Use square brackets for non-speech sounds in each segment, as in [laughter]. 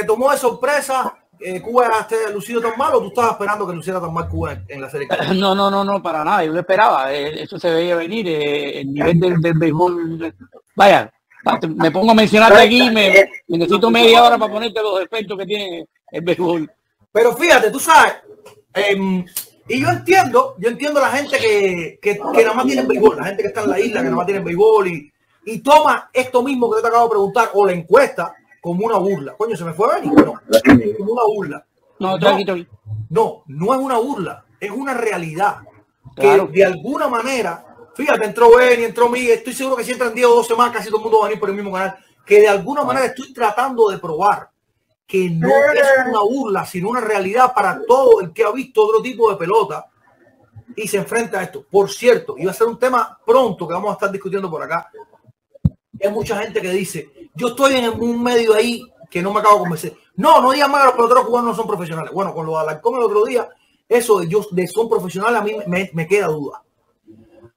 ¿te tomó de sorpresa eh, Cuba esté lucido tan mal o tú estabas esperando que luciera tan mal Cuba en, la serie? [laughs] No, no, no, no, para nada. Yo lo esperaba. Eh, eso se veía venir. Eh, el nivel del, del béisbol. Vaya, me pongo a mencionarte aquí, me, necesito media hora para ponerte los efectos que tiene el béisbol. Pero fíjate, tú sabes, em, y yo entiendo, yo entiendo la gente que, que, que, nada más tiene béisbol, la gente que está en la isla, que nada más tiene béisbol y, y toma esto mismo que te acabo de preguntar o la encuesta como una burla. Coño, se me fue a venir. No, como una burla. No, no, no, es una burla, es una realidad. Que de alguna manera Fíjate, entró Benny, entró Miguel. Estoy seguro que si entran 10 o 12 más, casi todo el mundo va a venir por el mismo canal. Que de alguna manera estoy tratando de probar que no es una burla, sino una realidad para todo el que ha visto otro tipo de pelota y se enfrenta a esto. Por cierto, iba a ser un tema pronto que vamos a estar discutiendo por acá. Hay mucha gente que dice, yo estoy en un medio ahí que no me acabo de convencer. No, no digan más que los peloteros cubanos no son profesionales. Bueno, con lo de Alarcón el otro día, eso de, ellos de son profesionales a mí me, me queda duda.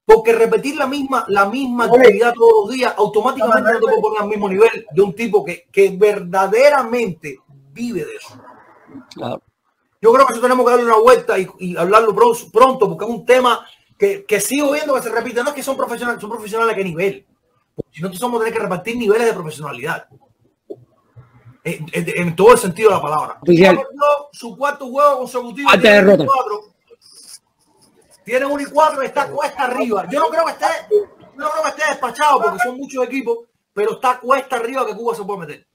Porque repetir la misma, la misma actividad todos los días, automáticamente no te puedo poner al mismo nivel de un tipo que, que verdaderamente vive de eso. Yo creo que eso tenemos que darle una vuelta y, hablarlo pronto, porque es un tema que, que, sigo viendo que se repite. No es que son profesionales, son profesionales a qué nivel. Si no, somos tener que repartir niveles de profesionalidad. En, todo el sentido de la palabra. Su cuarto juego consecutivo. Tiene un y cuatro, está cuesta arriba. Yo no creo que esté, no creo que esté despachado porque son muchos equipos, pero está cuesta arriba que Cuba se puede meter.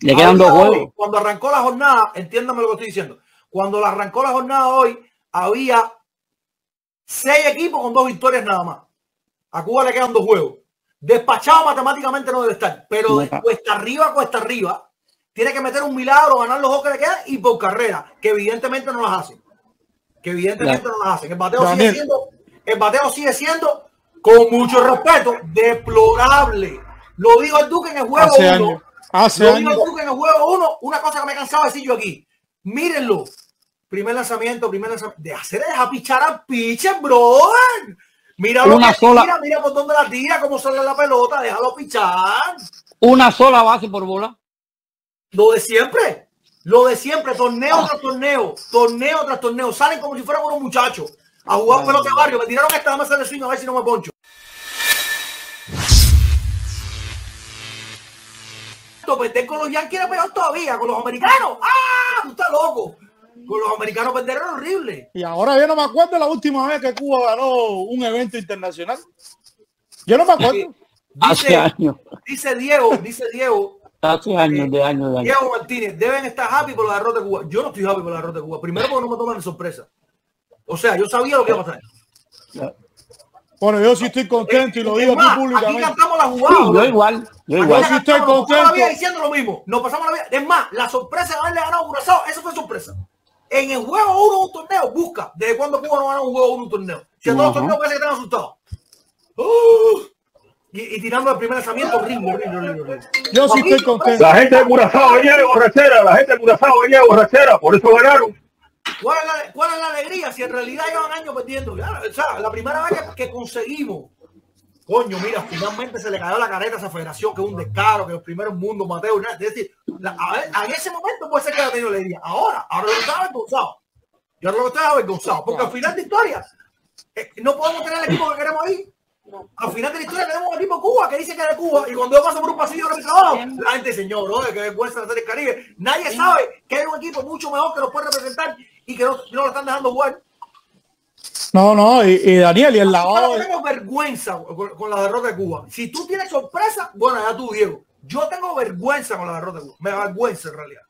Le quedan dos juegos. Cuando arrancó la jornada, entiéndame lo que estoy diciendo. Cuando la arrancó la jornada hoy, había seis equipos con dos victorias nada más. A Cuba le quedan dos juegos. Despachado matemáticamente no debe estar, pero cuesta arriba, cuesta arriba. Tiene que meter un milagro, ganar los juegos que le quedan y por carrera, que evidentemente no las hace que evidentemente no lo hacen. El bateo, sigue siendo, el bateo sigue siendo, con mucho respeto, deplorable. Lo dijo el Duque en el juego 1. Lo dijo el Duque en el juego 1. Una cosa que me cansaba de decir yo aquí. Mírenlo. Primer lanzamiento, primer lanzamiento. De hacer deja pichar al pitcher, brother. Mira lo que sola. Tira, mira por dónde la tira, cómo sale la pelota, déjalo pichar. Una sola base por bola. Lo de siempre. Lo de siempre, torneo tras torneo, torneo tras torneo. Salen como si fueran unos muchachos a jugar pelota de barrio. Me tiraron esta mesa de swing a ver si no me poncho. Perder con los Yankees era peor todavía, con los americanos. ¡Ah! Tú estás loco. Con los americanos perder era horrible. Y ahora yo no me acuerdo la última vez que Cuba ganó un evento internacional. Yo no me acuerdo. Dice, dice Diego, dice Diego, Hace años, de años, de años. Diego Martínez, deben estar happy por la derrota de Cuba. Yo no estoy happy por la derrota de Cuba. Primero porque no me toman de sorpresa. O sea, yo sabía lo que iba a pasar. Bueno, yo sí estoy contento y lo digo aquí públicamente. Aquí cantamos la jugada. yo igual. Yo igual. sí estoy contento. La diciendo lo mismo. Nos pasamos la vida. Es más, la sorpresa de haberle ganado a Curazao, eso fue sorpresa. En el juego uno un torneo, busca desde cuándo Cuba no gana un juego uno un torneo. Si a todos los torneos parece que están asustados. Uh. Y, tirando el primer lanzamiento, horrible, horrible, horrible. Yo sí estoy contento. La gente de Curazao venía de borrachera, la gente de Curazao venía de borrachera, por eso ganaron. ¿Cuál es, la, ¿Cuál es la alegría si en realidad llevan años perdiendo? o sea, la primera vez que, conseguimos, coño, mira, finalmente se le cayó la careta a esa federación, que es un descaro, que los primeros mundos, Mateo, es decir, a, en ese momento puede ser que haya tenido alegría. Ahora, ahora lo está avergonzado. Yo ahora lo estoy avergonzado, porque al final de historia, eh, no podemos tener el equipo que queremos ahí al final de la historia tenemos un equipo Cuba que dice que es de Cuba y cuando yo paso por un pasillo de trabajo, la gente, señor, oye, que vergüenza hacer el Caribe. Nadie sabe que hay un equipo mucho mejor que nos puede representar y que no, no lo están dejando jugar. No, no, y, Daniel, y el lavado. Yo tengo vergüenza con, la derrota de Cuba. Si tú tienes sorpresa, bueno, ya tú, Diego. Yo tengo vergüenza con la derrota de Cuba. Me da vergüenza en realidad.